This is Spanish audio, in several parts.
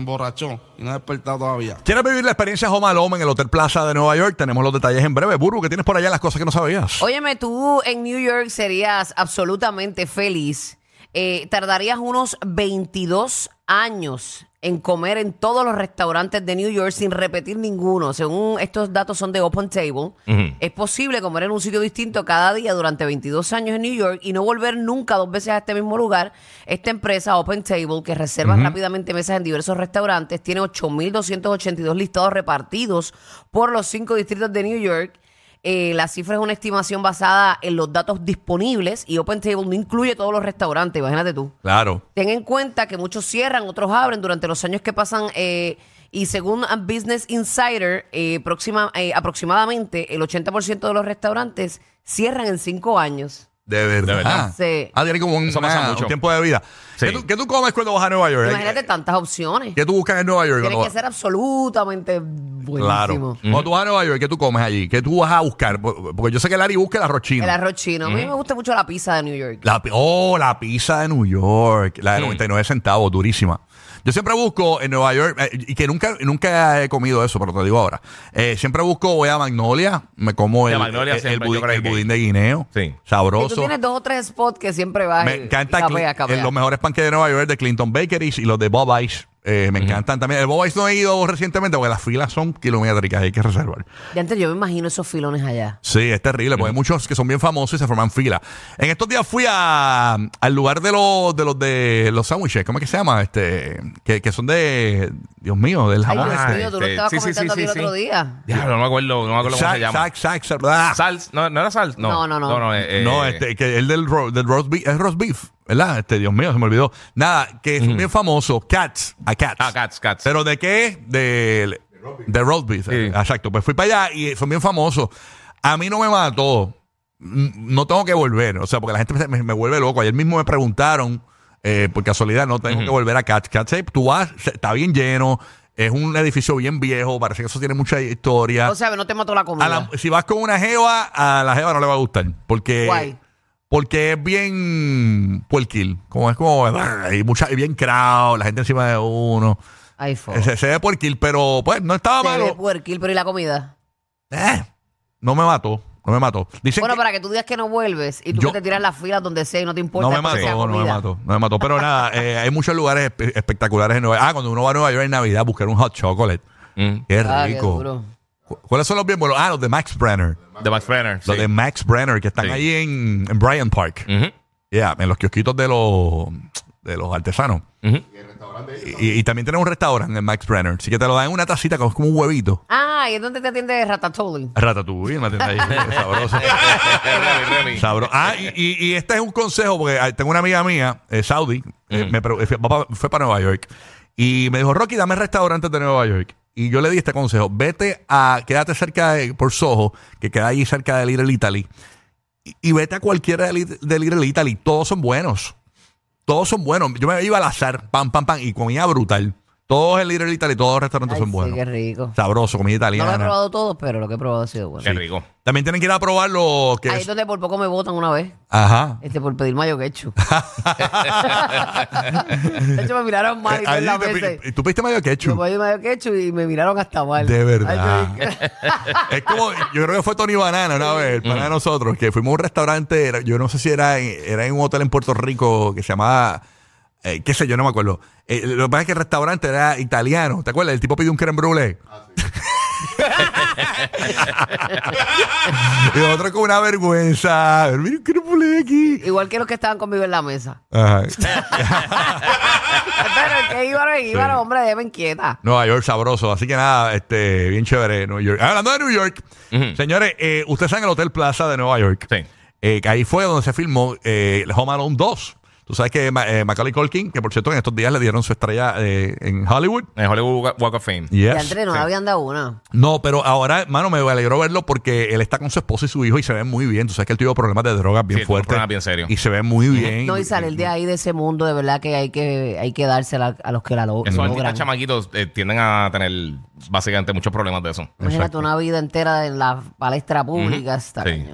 emborrachó y no ha despertado todavía. ¿Quieres vivir la experiencia Home Alone en el Hotel Plaza de Nueva York? Tenemos los detalles en breve. Burbu, ¿qué tienes por allá las cosas que no sabías? Óyeme, tú en New York serías absolutamente feliz. Eh, tardarías unos 22 años en comer en todos los restaurantes de New York sin repetir ninguno. Según estos datos son de Open Table, es posible comer en un sitio distinto cada día durante 22 años en New York y no volver nunca dos veces a este mismo lugar. Esta empresa Open Table, que reserva rápidamente mesas en diversos restaurantes, tiene 8.282 listados repartidos por los cinco distritos de New York. Eh, la cifra es una estimación basada en los datos disponibles y OpenTable no incluye todos los restaurantes, imagínate tú. Claro. Ten en cuenta que muchos cierran, otros abren durante los años que pasan eh, y según Business Insider, eh, próxima- eh, aproximadamente el 80% de los restaurantes cierran en cinco años. De verdad. verdad. Sí. Ah, tiene como un, Eso pasa una- mucho. un tiempo de vida. Sí. ¿Qué, tú, qué tú comes cuando vas a Nueva York? Imagínate tantas opciones. ¿Qué tú buscas en Nueva York? Tiene cuando que ser absolutamente buenísimo. Claro. Cuando tú vas a Nueva York, ¿qué tú comes allí? ¿Qué tú vas a buscar? Por- Porque yo sé que Larry busca el arroz chino. El arroz chino. A mí me gusta mucho la pizza de New York. La, pi- oh, la pizza de New York. La de 99 centavos, durísima. Yo siempre busco en Nueva York, eh, y que nunca, nunca he comido eso, pero te digo ahora. Eh, siempre busco, voy a Magnolia, me como el, Magnolia el- el siempre, budín, yo creo el que- budín de guineo. Sí. Y tú Sabroso. tienes dos o tres spots que siempre vas Me y- encanta y Cli- eh, los mejores panques de Nueva York de Clinton Bakeries y los de Bob Ice. Eh, me encantan también. El Bob Ice no he ido recientemente porque las filas son kilométricas, hay que reservar. Y antes yo me imagino esos filones allá. Sí, es terrible, porque hay muchos que son bien famosos y se forman fila. En estos días fui a, al lugar de los de los de los sándwiches, ¿cómo es que se llama? Este, que, que son de, Dios mío, del Ay, jamón. Dios Ah, mío, tú lo este, estabas sí, sí, comentando sí, a ti el sí, otro sí. día. Diablo, no me acuerdo, no me acuerdo cómo Sac, se llama. sac, sac, sac, ah. Sal, no, ¿no era sal? No, No, no, no. No, eh, no, eh, este, que el del, ro- del roast beef, es roast beef, ¿verdad? Este, Dios mío, se me olvidó. Nada, que son bien famosos, Cats, a Cats. Ah, Cats, Cats. ¿Pero de qué? De, de roast beef. Sí. Exacto. Pues fui para allá y son bien famosos. A mí no me mató. No tengo que volver. O sea, porque la gente me, me- me vuelve loco. Ayer mismo me preguntaron, eh, por casualidad, no tengo que volver a Cats. Cats, eh, tú vas, se- está bien lleno. Es un edificio bien viejo. Parece que eso tiene mucha historia. O sea, no te mató la comida. A la- si vas con una jeva, a la jeva no le va a gustar. Porque. Guay. Porque es bien puerquil. Como es como. Hay mucha, hay bien crowd, la gente encima de uno. Ay. Se, se ve puerquil, pero pues no estaba Se ve malo. puerquil, pero ¿y la comida? Eh, no me mató. No me mató. Dicen Bueno, que para que tú digas que no vuelves y tú Yo- que te tiras las filas donde sea y no te importa. no me mató, no me mató. No me mató. Pero nada, eh, hay muchos lugares espe- espectaculares en Nueva York. Ah, cuando uno va a Nueva York en Navidad, buscar un hot chocolate. Mm, Qué Ah, qué rico. duro. ¿Cu- ¿Cuáles son los bien buenos? Ah, los de Max Brenner. de Max Brenner. Los sí. de Max Brenner, que están Sí. ahí en, en Bryant Park. Ujú, Yeah, en los kiosquitos de los, de los artesanos. ujú. Y, y también tenemos un restaurante en Max Brenner. Así que te lo dan en una tacita como, como un huevito. Ah, ¿y es donde te atiende Ratatouille? Ratatouille, una tienda ahí. sabroso. Remy, Remy. Sabro- Ah, y, y- y este es un consejo, porque ah, tengo una amiga mía, eh, Saudi, eh, me pre- fue, va pa- fue para Nueva York. Y me dijo, Rocky, dame restaurantes de Nueva York. Y yo le di este consejo. Vete a, quédate cerca de, por Soho, que queda allí cerca de Little Italy. Y, vete a cualquiera de, de Little Italy. Todos son buenos. Todos son buenos. Yo me iba al azar, pam, pam, pam, y comía brutal. Todos en Little Italy, todos los restaurantes Ay, son sí, buenos. qué rico. Sabroso, comida No lo he italiana. probado todo, pero lo que he probado ha sido bueno. Qué rico. También tienen que ir a probar lo que Ahí es. es donde por poco me votan una vez. Ajá. Este, por pedir mayo ketchup. de hecho, me miraron mal y te ¿y ¿Tú pediste medio Yo ketchup? pedí mayo ketchup y me miraron hasta mal. De verdad. Ay, es como, yo creo que fue Tony Banana una vez, el pana de nosotros, que fuimos a un restaurante, era- yo no sé si era en, era en un hotel en Puerto Rico que se llamaba, eh, qué sé yo, no me acuerdo. Eh, lo que pasa es que el restaurante era italiano, ¿te acuerdas? El tipo pidió un creme brulee. y nosotros con una vergüenza, mira un creme brulee aquí. Igual que los que estaban conmigo en la mesa. Ajá. Pero el que iba, iba, hombre, déjame inquieta. Nueva York sabroso. Así que nada, este, bien chévere Nueva York. Hablando de New York, señores, eh, ustedes saben el Hotel Plaza de Nueva York. Sí. Eh, que ahí fue donde se filmó eh, Home Alone 2. Tú sabes que Ma- eh, Macaulay Culkin, que por cierto en estos días le dieron su estrella eh, en Hollywood. En Hollywood Walk of Fame. Yes. Y Andrés no le habían dado una. No, pero ahora, hermano, me alegró verlo porque él está con su esposa y su hijo y se ve muy bien. Tú sabes que él tuvo problemas de drogas bien Sí, fuertes. problemas bien serios. Y se ve muy bien. No, y salir de ahí, de ese mundo, de verdad que hay que, hay que dársela a los que la lo- Esos logran. chamaquitos eh, tienden a tener básicamente muchos problemas de eso. Imagínate Exacto. una vida entera en la palestra pública. está Sí.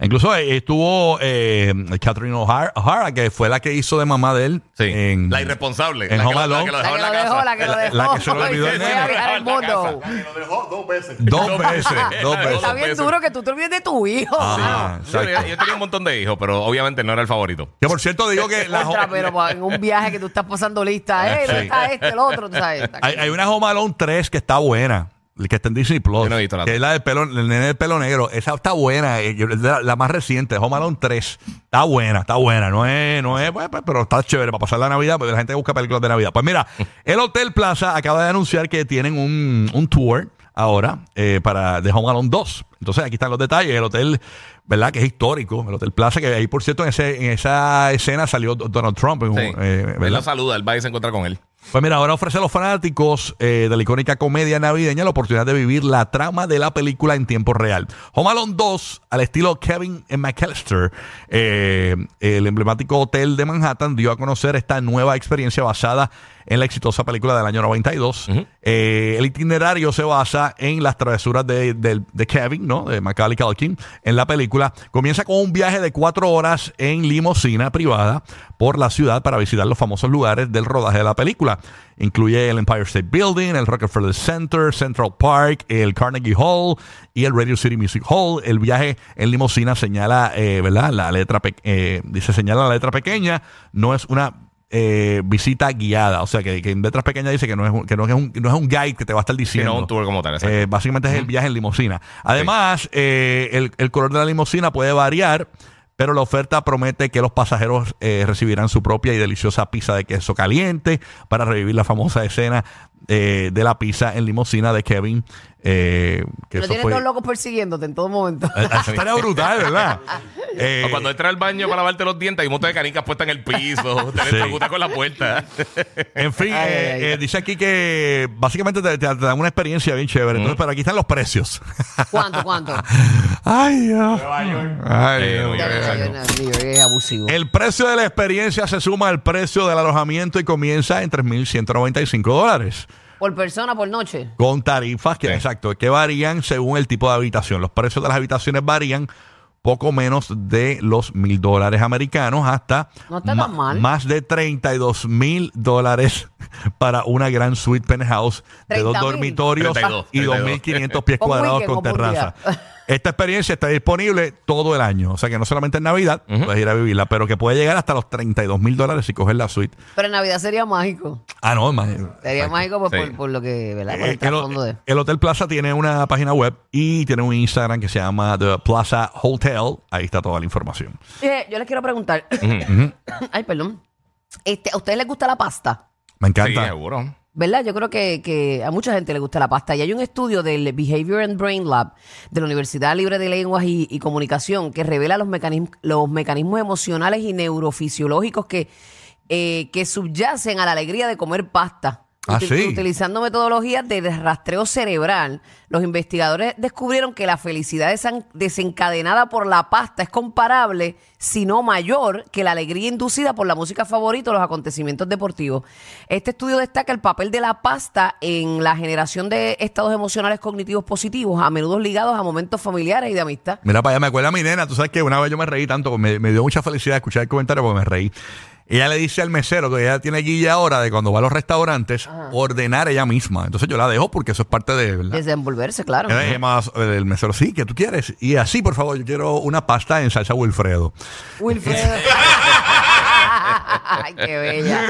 Incluso eh, estuvo eh, Catherine O'Hara, O'Hara, que fue la que hizo de mamá de él. Sí. En, la irresponsable. en la, Home que, lo- Alone. la que lo La dejó que en lo la dejó, casa. la que lo dejó. la que se lo olvidó el nene. viajar el mundo. Dos veces. Dos veces. Está bien veces. duro que tú te olvides de tu hijo. Ah, Yo, yo tenía un montón de hijos, pero obviamente no era el favorito. Que por cierto digo que la Contra, jo- pero pa- en un viaje que tú estás pasando lista, eh, ¿dónde Sí. está este, el otro? Tú sabes, hay, hay una Home Alone 3 que está buena. Que está en Disney Plus. Yo no he visto la que es la del pelo, el nene del pelo negro. Esa está buena. eh, yo- la, la más reciente, Home Alone 3. Está buena, está buena. No es, no es, pues, pues, pero está chévere para pasar la Navidad, porque la gente busca películas de Navidad. Pues mira, el Hotel Plaza acaba de anunciar que tienen un, un tour ahora eh, para de Home Alone 2. Entonces aquí están los detalles. El hotel, ¿verdad? Que es histórico. El Hotel Plaza, que ahí, por cierto, en, ese, en esa escena salió Donald Trump. en un- Sí. eh, él ¿verdad? lo saluda, él va y se encuentra con él. Pues mira, ahora ofrece a los fanáticos eh, de la icónica comedia navideña la oportunidad de vivir la trama de la película en tiempo real. Home Alone 2, al estilo Kevin McAllister, eh, el emblemático hotel de Manhattan, dio a conocer esta nueva experiencia basada en la exitosa película del año 92. Eh, el itinerario se basa en las travesuras de, Kevin, ¿no? De Macaulay Culkin, en la película. Comienza con un viaje de cuatro horas en limusina privada por la ciudad para visitar los famosos lugares del rodaje de la película. Incluye el Empire State Building, el Rockefeller Center, Central Park, el Carnegie Hall y el Radio City Music Hall. El viaje en limusina señala, eh, ¿verdad? La letra, eh, dice señala la letra pequeña, no es una eh, visita guiada, o sea que, que en letras pequeñas dice que no es un, que no es un, no es un guide que te va a estar diciendo. Sino un tour como tal. Eh, básicamente es el viaje en limusina. Además, eh, el, el color de la limusina puede variar, pero la oferta promete que los pasajeros eh, recibirán su propia y deliciosa pizza de queso caliente para revivir la famosa escena eh, de la pizza en limusina de Kevin. eh, que eso tienes fue- dos locos persiguiéndote en todo momento. Eso estaría brutal, ¿verdad? Eh, O cuando entra al baño para lavarte los dientes, hay un montón de canicas puestas en el piso. Te Sí. electrocutas con la puerta. En fin, Ay, eh, ay, eh, ay. dice aquí que básicamente te, te- te dan una experiencia bien chévere. Entonces, pero aquí están los precios. ¿Cuánto, cuánto? Ay, Dios. Ay, Eh, Dios. Nueva York, Ya, exacto. ya, ya, New York es abusivo. El precio de la experiencia se suma al precio del alojamiento y comienza en 3.195 dólares. Por persona, por noche. Con tarifas que, Sí. exacto, que varían según el tipo de habitación. Los precios de las habitaciones varían poco menos de los mil dólares americanos hasta No está tan mal. más de 32 mil dólares para una gran suite penthouse de dos 30.000. dormitorios 32, y 2.500 pies cuadrados weekend, con terraza. Esta experiencia está disponible todo el año. O sea que no solamente en Navidad puedes ir a vivirla, pero que puede llegar hasta los 32 mil dólares si coges la suite. Pero en Navidad sería mágico. Ah, no, imagínate. Sería Exacto. mágico por, Sí. por, por lo que, ¿verdad? Por Eh, el el, trasfondo de. el Hotel Plaza tiene una página web y tiene un Instagram que se llama The Plaza Hotel. Ahí está toda la información. Eh, yo les quiero preguntar. Ay, perdón. Este, ¿A ustedes les gusta la pasta? Me Sí, encanta. seguro. ¿Verdad? Yo creo que, que a mucha gente le gusta la pasta. Y hay un estudio del Behavior and Brain Lab de la Universidad Libre de Lenguas y, Comunicación que revela los, mecanismos los mecanismos emocionales y neurofisiológicos que, eh, que subyacen a la alegría de comer pasta. Ah, sí. Utilizando metodologías de rastreo cerebral, los investigadores descubrieron que la felicidad desencadenada por la pasta es comparable, si no mayor, que la alegría inducida por la música favorita o los acontecimientos deportivos. Este estudio destaca el papel de la pasta en la generación de estados emocionales cognitivos positivos, a menudo ligados a momentos familiares y de amistad. Mira para allá, me acuerda a mi nena. Tú sabes que una vez yo me reí tanto, me, me dio mucha felicidad escuchar el comentario porque me reí. Ella le dice al mesero que ella tiene guilla ahora de cuando va a los restaurantes ordenar ella misma. Entonces yo la dejo porque eso es parte de, ¿verdad? Desenvolverse, claro. Ella más, el mesero, sí, que tú quieres. Y así, por favor, yo quiero una pasta en salsa Wilfredo. Wilfredo. Ay, qué bella.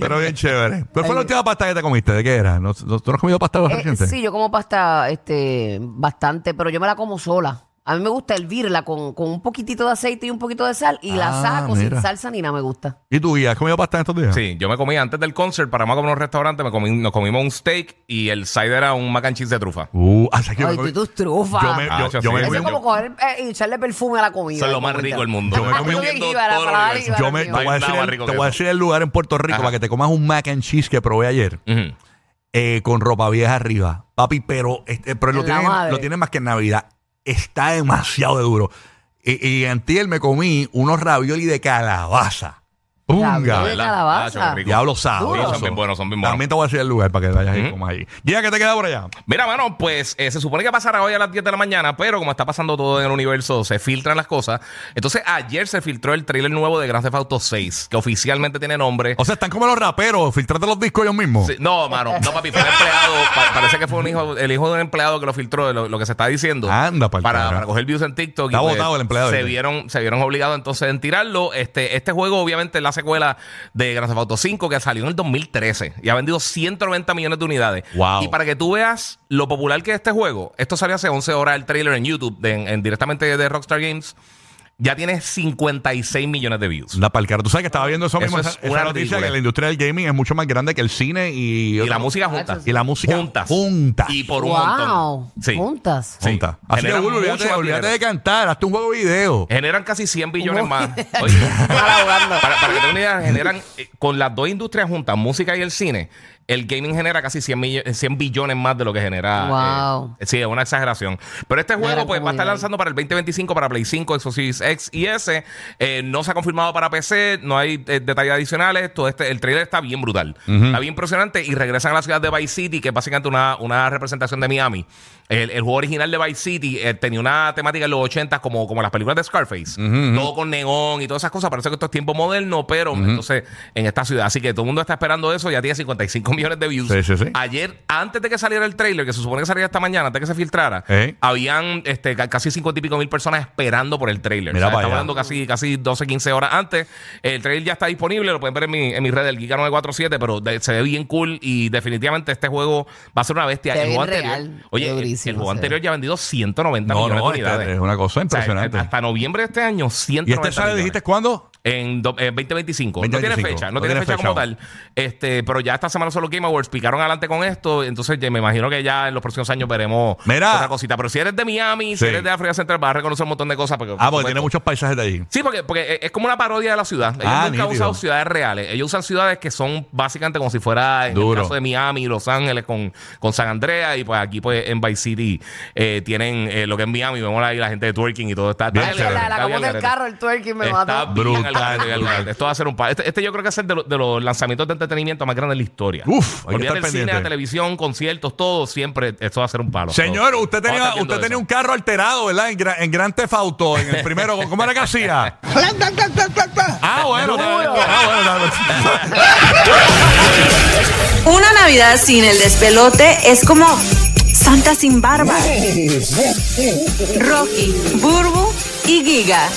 Pero bien chévere. ¿Cuál fue la última pasta que te comiste? ¿De qué era? ¿No, no- ¿Tú no has comido pasta Eh, reciente? sí, yo como pasta este, bastante, pero yo me la como sola. A mí me gusta hervirla con, con un poquitito de aceite y un poquito de sal y la Ah, saco mira. sin salsa ni nada me gusta. ¿Y tú, Guía, has comido pasta en estos días? Sí, yo me comí antes del concert, paramos a comer en un restaurante, me comí, nos comimos un steak y el side era un mac and cheese de trufa. Uh, ¿sabes qué? Ay, Yo me tú tus trufas. Yo me, Ah, yo, yo yo sí. me Eso comí es como coger eh, y echarle perfume a la comida. Eso es lo como más rico del mundo. Yo me comí Yo un- que yo la me- te voy a decir, nada el, más rico te que voy a eso. decir el lugar en Puerto Rico Ajá. para que te comas un mac and cheese que probé ayer Ujú. eh, con ropa vieja arriba. Papi, pero, este, pero lo, En la tienen, madre. lo tienen más que en Navidad. Está demasiado de duro. Y, y antier me comí unos ravioli de calabaza. Punga. de ¿Verdad? calabaza. Ah. Diablo sabroso. Sí, son bien buenos, son bien buenos. También te voy a decir el lugar para que vayas y comas ahí. Guía, ¿qué te queda por allá? Mira, mano, pues eh, se supone que pasará hoy a las 10 de la mañana, pero como está pasando todo en el universo, se filtran las cosas. Entonces, ayer se filtró el trailer nuevo de Grand Theft Auto 6, que oficialmente tiene nombre. O sea, están como los raperos, filtrando los discos ellos mismos. Sí, no, mano, no, papi, fue un empleado. pa- parece que fue un hijo, el hijo de un empleado que lo filtró, lo, lo que se está diciendo. Anda, pa'l para, carajo. para coger views en TikTok. y, Está pues, botado el empleado Se vieron, se vieron obligados entonces en tirarlo. Este, este juego, obviamente, la secuela de Grand Theft Auto 5, que salió en el 2013 y ha vendido 190 millones de unidades. Wow. Y para que tú veas lo popular que es este juego, esto salió hace 11 horas el trailer en YouTube, de- en- en- directamente de Rockstar Games. Ya tiene 56 millones de views. La palcara. Tú sabes que estaba viendo eso, Eso mismo, es esa, noticia ridícula. que la industria del gaming es mucho más grande que el cine y, Y la música juntas. y la música juntas. juntas. Y por un wow. montón. Sí. Juntas. Sí. Juntas. Así que Generan mucho olvídate, de cantar, hazte un juego video. Generan casi 100 billones más. Oye, para, para que tengan una idea, generan eh, con las dos industrias juntas, música y el cine, el gaming genera casi 100, millo- 100 billones más de lo que genera. Wow. eh, sí, es una exageración. Pero este juego pues, va a estar lanzando para el 2025 para Play 5, Xbox Series X y S. Eh, no se ha confirmado para PC, no hay eh, detalles adicionales. Todo este, el trailer está bien brutal. Está bien impresionante y regresan a la ciudad de Vice City, que es básicamente una, una representación de Miami. El, el juego original de Vice City eh, tenía una temática en los 80 como, como las películas de Scarface. Todo con neón y todas esas cosas. Parece que esto es tiempo moderno, pero entonces en esta ciudad. Así que todo el mundo está esperando eso. Ya tiene 55 millones de views. Sí, sí, sí. Ayer, antes de que saliera el trailer, que se supone que saliera esta mañana, antes de que se filtrara, habían este, ca- casi 50 y pico mil personas esperando por el trailer. Mira O sea, estamos allá. hablando casi, casi 12, 15 horas antes. El trailer ya está disponible, lo pueden ver en mi, en mi red del Giga 947, pero de- se ve bien cool y definitivamente este juego va a ser una bestia. Se el juego anterior, real. oye, el- durísimo el juego anterior ya ha vendido 190 No, millones no, de unidades. este es una cosa O sea, impresionante. hasta noviembre de este año, 190 ¿Y este sale, millones. dijiste, cuándo? En do- eh, 2025. No tiene 2025. fecha, no, No tiene tiene fecha, fecha como aún. tal. Este, pero ya esta semana solo Game Awards picaron adelante con esto. Entonces ya me imagino que ya en los próximos años veremos Mira. otra cosita. Pero si eres de Miami, Sí. si eres de África Central, vas a reconocer un montón de cosas. Porque, Ah, por porque tiene muchos paisajes de allí. Sí, porque, porque es como una parodia de la ciudad. Ellos Ah, nunca usado ciudades reales. Ellos usan ciudades que son básicamente como si fuera en Duro. el caso de Miami, Los Ángeles con, con San Andreas. Y pues aquí pues en Vice City eh, tienen eh, lo que es Miami. Vemos ahí la gente de twerking y todo. Está, Bien está la, la, como bien del carro, el twerking me Está Brutal, al garete, bien al brutal. garete. Esto va a ser un par. Este, este yo creo que va a ser de, lo- de los lanzamientos de entretenimiento más grandes de la historia. Uf, hay que Olvídate estar el cine, pendiente. la televisión, conciertos, todo, siempre esto va a ser un palo. Señor, Todo. usted Vamos a tenía, estar viendo usted tenía eso. un carro alterado, ¿verdad? En, Gra- en Gran Theft Auto, en el primero. ¿Cómo era que hacía? ah, bueno. Ah, bueno. Una Navidad sin el despelote es como Santa sin barba. Rocky, Burbu y Giga.